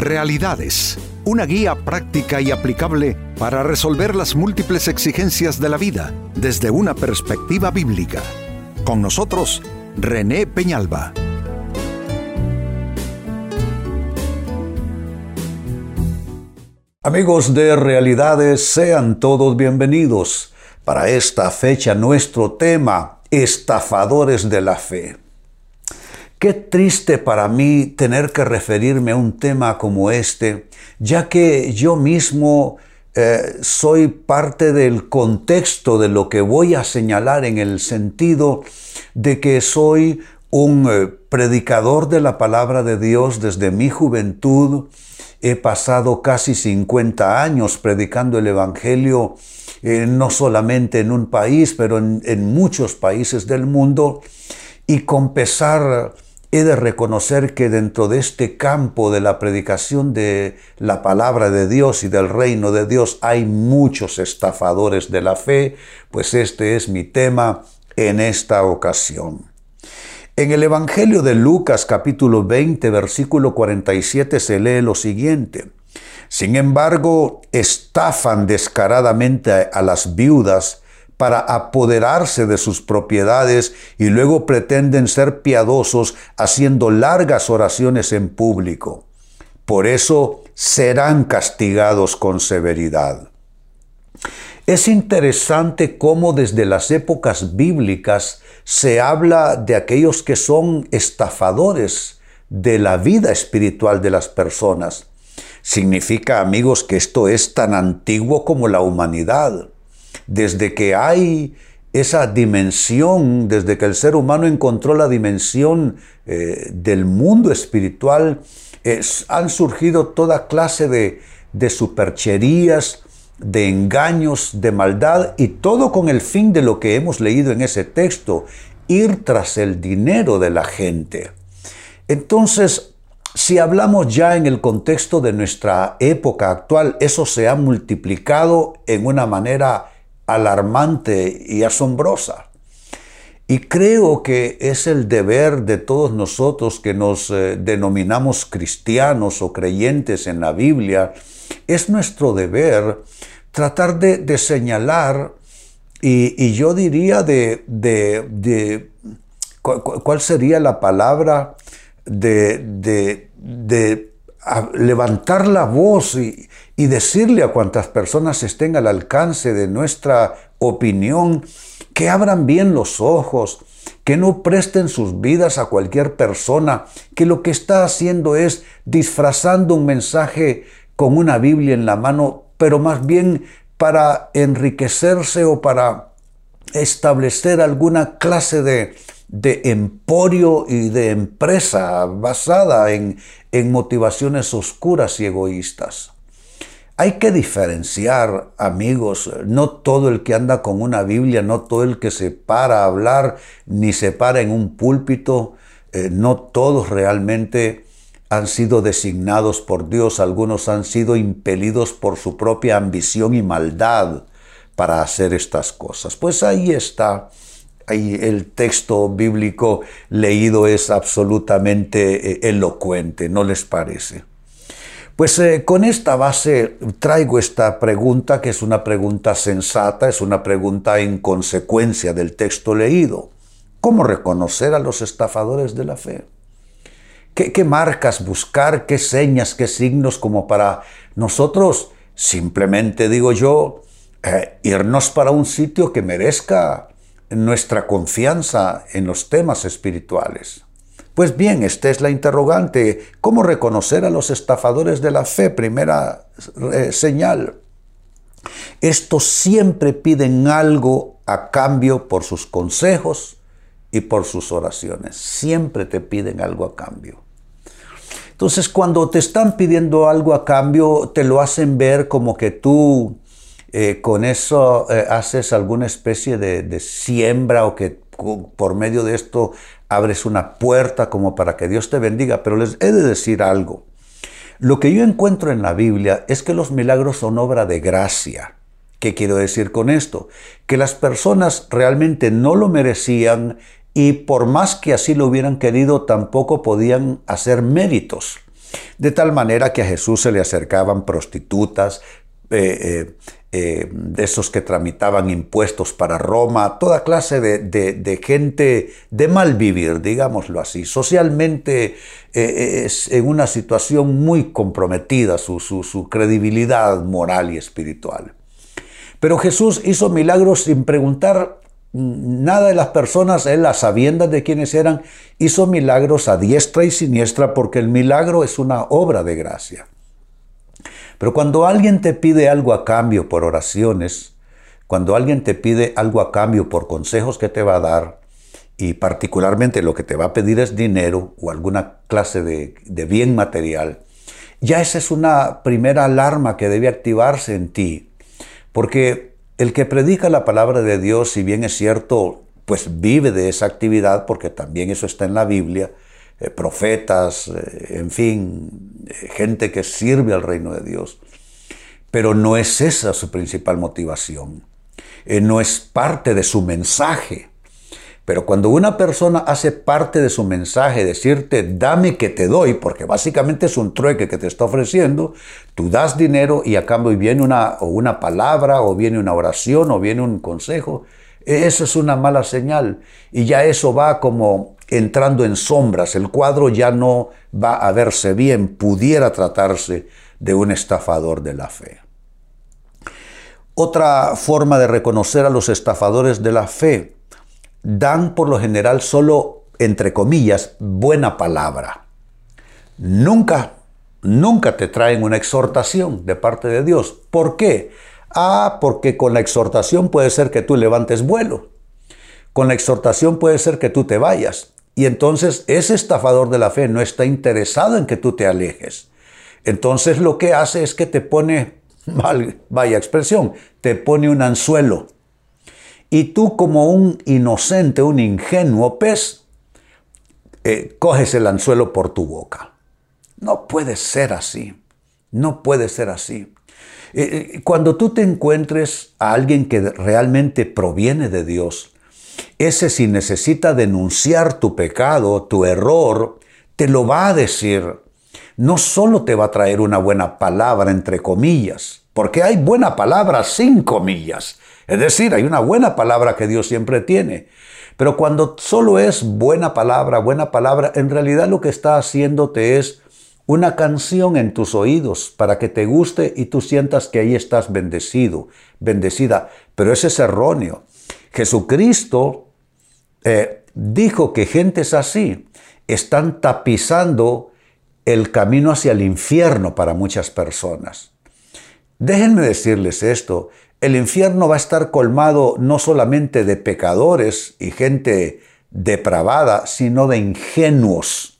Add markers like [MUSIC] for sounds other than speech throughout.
Realidades, una guía práctica y aplicable para resolver las múltiples exigencias de la vida desde una perspectiva bíblica. Con nosotros, René Peñalba. Amigos de Realidades, sean todos bienvenidos. Para esta fecha nuestro tema, estafadores de la fe. Qué triste para mí tener que referirme a un tema como este, ya que yo mismo eh, soy parte del contexto de lo que voy a señalar en el sentido de que soy un eh, predicador de la palabra de Dios desde mi juventud, He pasado casi 50 años predicando el Evangelio, eh, no solamente en un país, pero en, en muchos países del mundo. Y con pesar he de reconocer que dentro de este campo de la predicación de la palabra de Dios y del reino de Dios hay muchos estafadores de la fe, pues este es mi tema en esta ocasión. En el Evangelio de Lucas capítulo 20 versículo 47 se lee lo siguiente. Sin embargo, estafan descaradamente a las viudas para apoderarse de sus propiedades y luego pretenden ser piadosos haciendo largas oraciones en público. Por eso serán castigados con severidad. Es interesante cómo desde las épocas bíblicas se habla de aquellos que son estafadores de la vida espiritual de las personas. Significa, amigos, que esto es tan antiguo como la humanidad. Desde que hay esa dimensión, desde que el ser humano encontró la dimensión eh, del mundo espiritual, han surgido toda clase de supercherías, de engaños, de maldad y todo con el fin de lo que hemos leído en ese texto, ir tras el dinero de la gente. Entonces, si hablamos ya en el contexto de nuestra época actual, eso se ha multiplicado en una manera alarmante y asombrosa. Y creo que es el deber de todos nosotros que nos eh, denominamos cristianos o creyentes en la Biblia, es nuestro deber tratar de, señalar y, yo diría de, de, ¿cuál sería la palabra? De, levantar la voz y, y, decirle a cuantas personas estén al alcance de nuestra opinión que abran bien los ojos, que no presten sus vidas a cualquier persona, que lo que está haciendo es disfrazando un mensaje con una Biblia en la mano, pero más bien para enriquecerse o para establecer alguna clase de, emporio y de empresa basada en, en motivaciones oscuras y egoístas. Hay que diferenciar, amigos, no todo el que anda con una Biblia, no todo el que se para a hablar, ni se para en un púlpito, eh, no todos realmente han sido designados por Dios, algunos han sido impelidos por su propia ambición y maldad para hacer estas cosas. Pues ahí está, ahí el texto bíblico leído es absolutamente eh, elocuente, ¿no les parece? Pues eh, con esta base traigo esta pregunta, que es una pregunta sensata, es una pregunta en consecuencia del texto leído. ¿Cómo reconocer a los estafadores de la fe? ¿Qué, marcas buscar? ¿Qué señas? ¿Qué signos como para nosotros simplemente, digo yo, eh, irnos para un sitio que merezca nuestra confianza en los temas espirituales? Pues bien, esta es la interrogante. ¿Cómo reconocer a los estafadores de la fe? Primera eh, señal. Estos siempre piden algo a cambio por sus consejos, y por sus oraciones. Siempre te piden algo a cambio. Entonces cuando te están pidiendo algo a cambio, te lo hacen ver como que tú eh, con eso eh, haces alguna especie de, de siembra o que por medio de esto abres una puerta como para que Dios te bendiga. Pero les he de decir algo. Lo que yo encuentro en la Biblia es que los milagros son obra de gracia. ¿Qué quiero decir con esto? Que las personas realmente no lo merecían y por más que así lo hubieran querido, tampoco podían hacer méritos. de tal manera que a Jesús se le acercaban prostitutas, eh, eh, eh, de esos que tramitaban impuestos para Roma, toda clase de, gente de mal vivir, digámoslo así. Socialmente es en una situación muy comprometida su credibilidad moral y espiritual. Pero Jesús hizo milagros sin preguntar nada de las personas, él a sabiendas de quienes eran, hizo milagros a diestra y siniestra porque el milagro es una obra de gracia. Pero cuando alguien te pide algo a cambio por oraciones, cuando alguien te pide algo a cambio por consejos que te va a dar, y particularmente lo que te va a pedir es dinero o alguna clase de, bien material, ya esa es una primera alarma que debe activarse en ti. Porque el que predica la palabra de Dios, si bien es cierto, pues vive de esa actividad, porque también eso está en la Biblia, eh, profetas, eh, en fin, eh, gente que sirve al reino de Dios. Pero no es esa su principal motivación, no es parte de su mensaje. Pero cuando una persona hace parte de su mensaje, decirte, dame que te doy, porque básicamente es un trueque que te está ofreciendo, tú das dinero y a cambio viene una, o una palabra, o viene una oración, o viene un consejo, eso es una mala señal. Y ya eso va como entrando en sombras, el cuadro ya no va a verse bien, pudiera tratarse de un estafador de la fe. Otra forma de reconocer a los estafadores de la fe dan por lo general solo, entre comillas, buena palabra. Nunca, nunca te traen una exhortación de parte de Dios. ¿Por qué? Ah, porque con la exhortación puede ser que tú levantes vuelo. Con la exhortación puede ser que tú te vayas. Y entonces ese estafador de la fe no está interesado en que tú te alejes. Entonces lo que hace es que te pone, [LAUGHS] vaya expresión, te pone un anzuelo y tú como un inocente, un ingenuo pez, eh, coges el anzuelo por tu boca. No puede ser así. No puede ser así. Eh, eh, cuando tú te encuentres a alguien que realmente proviene de Dios, ese si necesita denunciar tu pecado, tu error, te lo va a decir. No solo te va a traer una buena palabra, entre comillas, porque hay buena palabra sin comillas. Es decir, hay una buena palabra que Dios siempre tiene. Pero cuando solo es buena palabra, buena palabra, en realidad lo que está haciéndote es una canción en tus oídos para que te guste y tú sientas que ahí estás bendecido, bendecida. Pero eso es erróneo. Jesucristo eh, dijo que gentes así están tapizando el camino hacia el infierno para muchas personas. Déjenme decirles esto, el infierno va a estar colmado no solamente de pecadores y gente depravada, sino de ingenuos.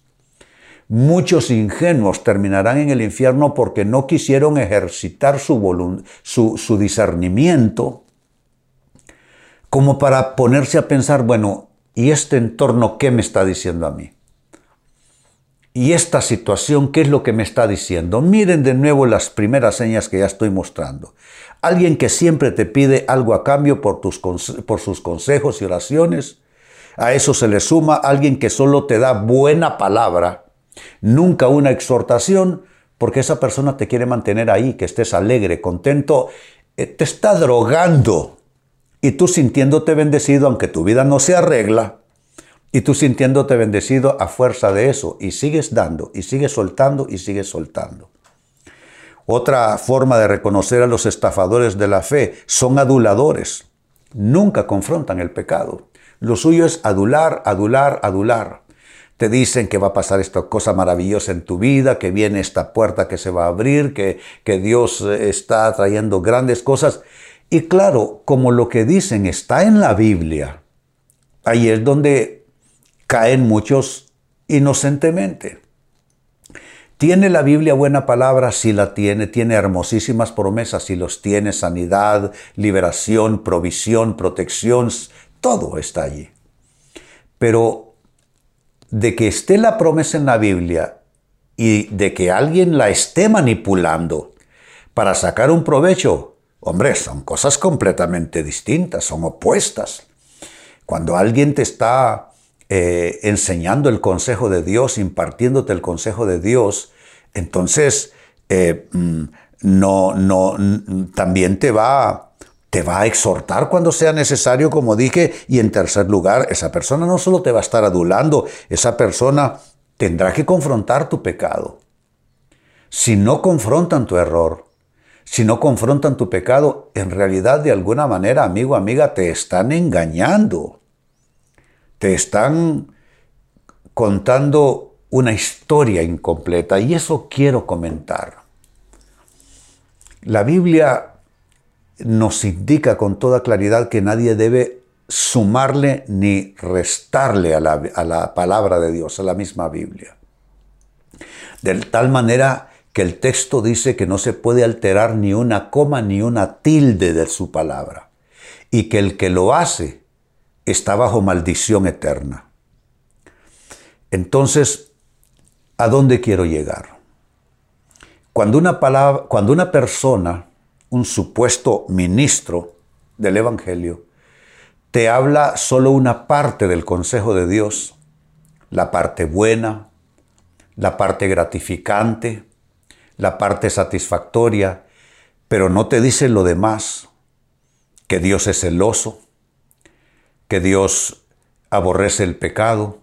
Muchos ingenuos terminarán en el infierno porque no quisieron ejercitar su, discernimiento como para ponerse a pensar, bueno, ¿y este entorno qué me está diciendo a mí? ¿Y esta situación qué es lo que me está diciendo? Miren de nuevo las primeras señas que ya estoy mostrando. Alguien que siempre te pide algo a cambio por, tus, por sus consejos y oraciones. A eso se le suma alguien que solo te da buena palabra, nunca una exhortación, porque esa persona te quiere mantener ahí, que estés alegre, contento, eh, te está drogando. Y tú sintiéndote bendecido, aunque tu vida no se arregla, y tú sintiéndote bendecido a fuerza de eso, y sigues dando, y sigues soltando, y sigues soltando. Otra forma de reconocer a los estafadores de la fe son aduladores. Nunca confrontan el pecado. Lo suyo es adular, adular, adular. Te dicen que va a pasar esta cosa maravillosa en tu vida, que viene esta puerta que se va a abrir, que, que Dios está trayendo grandes cosas. Y claro, como lo que dicen está en la Biblia, ahí es donde caen muchos inocentemente. ¿Tiene la Biblia buena palabra? Sí la tiene. Tiene hermosísimas promesas, sí los tiene. Sanidad, liberación, provisión, protección, todo está allí. Pero de que esté la promesa en la Biblia y de que alguien la esté manipulando para sacar un provecho, hombre, son cosas completamente distintas, son opuestas. Cuando alguien te está eh, enseñando el consejo de Dios, impartiéndote el consejo de Dios, entonces eh, mm, no, no, también te va, te va a exhortar cuando sea necesario, como dije, y en tercer lugar, esa persona no solo te va a estar adulando, esa persona tendrá que confrontar tu pecado. Si no confrontan tu error, si no confrontan tu pecado, en realidad de alguna manera, amigo, amiga, te están engañando. Te están contando una historia incompleta y eso quiero comentar. La Biblia nos indica con toda claridad que nadie debe sumarle ni restarle a la, palabra de Dios, a la misma Biblia. De tal manera que el texto dice que no se puede alterar ni una coma ni una tilde de su palabra, y que el que lo hace está bajo maldición eterna. Entonces, ¿a dónde quiero llegar? Cuando una, palabra, cuando una persona, un supuesto ministro del Evangelio, te habla solo una parte del consejo de Dios, la parte buena, la parte gratificante, la parte satisfactoria, pero no te dice lo demás, que Dios es celoso, que Dios aborrece el pecado,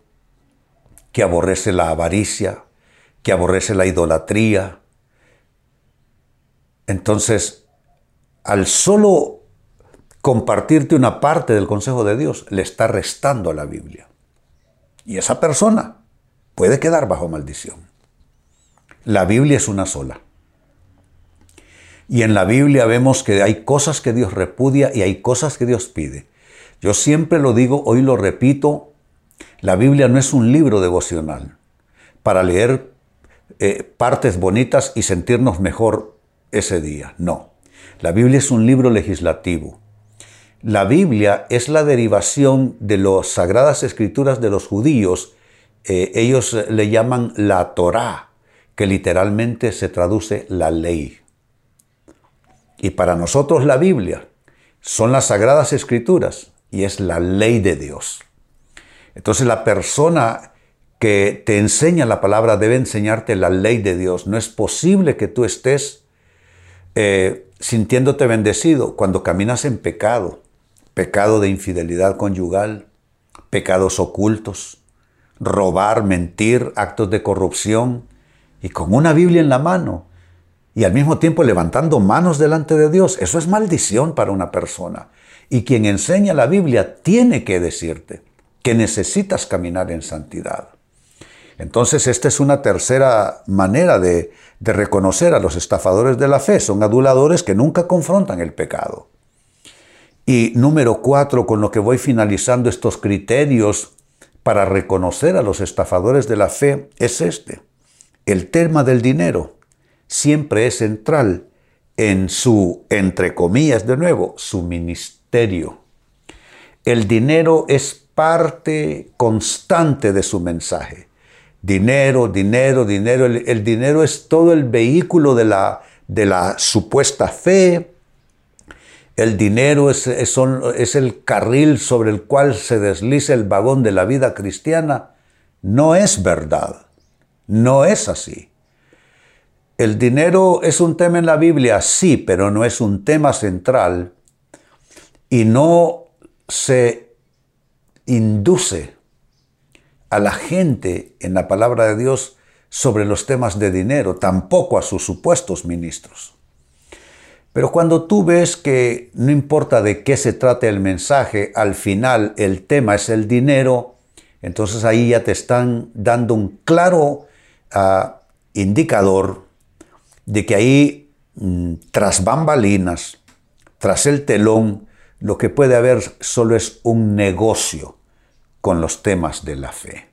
que aborrece la avaricia, que aborrece la idolatría, entonces, al solo compartirte una parte del consejo de Dios, le está restando a la Biblia. Y esa persona puede quedar bajo maldición. La Biblia es una sola. Y en la Biblia vemos que hay cosas que Dios repudia y hay cosas que Dios pide. Yo siempre lo digo, hoy lo repito, la Biblia no es un libro devocional para leer eh, partes bonitas y sentirnos mejor ese día. No. La Biblia es un libro legislativo. La Biblia es la derivación de las sagradas escrituras de los judíos. Eh, ellos le llaman la Torá, que literalmente se traduce la ley. Y para nosotros la Biblia son las sagradas escrituras y es la ley de Dios. Entonces la persona que te enseña la palabra debe enseñarte la ley de Dios. No es posible que tú estés eh, sintiéndote bendecido cuando caminas en pecado, pecado de infidelidad conyugal, pecados ocultos, robar, mentir, actos de corrupción, y con una Biblia en la mano, y al mismo tiempo levantando manos delante de Dios. Eso es maldición para una persona. Y quien enseña la Biblia tiene que decirte que necesitas caminar en santidad. Entonces, esta es una tercera manera de, reconocer a los estafadores de la fe. Son aduladores que nunca confrontan el pecado. Y número cuatro, con lo que voy finalizando estos criterios para reconocer a los estafadores de la fe, es este. El tema del dinero siempre es central en su, entre comillas de nuevo, su ministerio. El dinero es parte constante de su mensaje. Dinero, dinero, dinero. El, dinero es todo el vehículo de la, de la supuesta fe. El dinero es, es, el carril sobre el cual se desliza el vagón de la vida cristiana. No es verdad. No es así. El dinero es un tema en la Biblia, sí, pero no es un tema central y no se induce a la gente en la palabra de Dios sobre los temas de dinero, tampoco a sus supuestos ministros. Pero cuando tú ves que no importa de qué se trate el mensaje, al final el tema es el dinero, entonces ahí ya te están dando un claro ah, indicador de que ahí, mm, tras bambalinas, tras el telón, lo que puede haber solo es un negocio con los temas de la fe.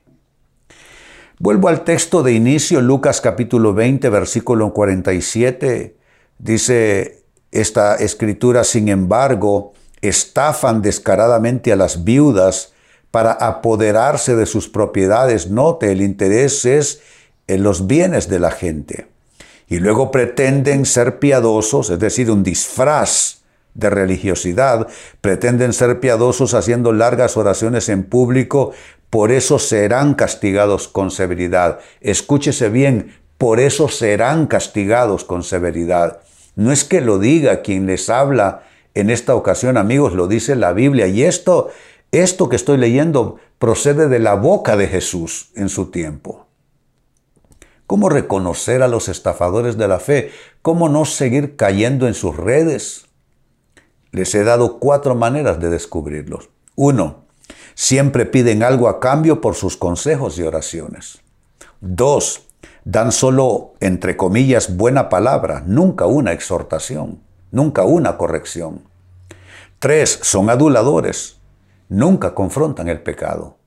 Vuelvo al texto de inicio, Lucas capítulo 20, versículo 47. Dice esta escritura, sin embargo, estafan descaradamente a las viudas para apoderarse de sus propiedades. Note, el interés es en los bienes de la gente. Y luego pretenden ser piadosos, es decir, un disfraz de religiosidad, pretenden ser piadosos haciendo largas oraciones en público, por eso serán castigados con severidad. Escúchese bien, por eso serán castigados con severidad. No es que lo diga quien les habla en esta ocasión, amigos, lo dice la Biblia. Y esto, esto que estoy leyendo procede de la boca de Jesús en su tiempo. ¿Cómo reconocer a los estafadores de la fe? ¿Cómo no seguir cayendo en sus redes? Les he dado cuatro maneras de descubrirlos. Uno, siempre piden algo a cambio por sus consejos y oraciones. Dos, dan solo, entre comillas, buena palabra, nunca una exhortación, nunca una corrección. Tres, son aduladores, nunca confrontan el pecado.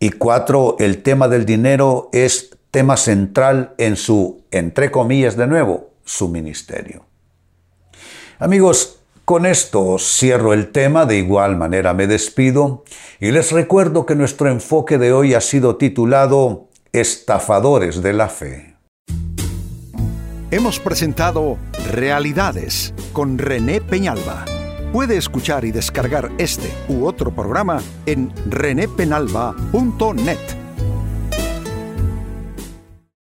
Y cuatro, el tema del dinero es tema central en su, entre comillas de nuevo, su ministerio. Amigos, con esto cierro el tema, de igual manera me despido y les recuerdo que nuestro enfoque de hoy ha sido titulado Estafadores de la Fe. Hemos presentado Realidades con René Peñalba. Puede escuchar y descargar este u otro programa en renépenalba.net.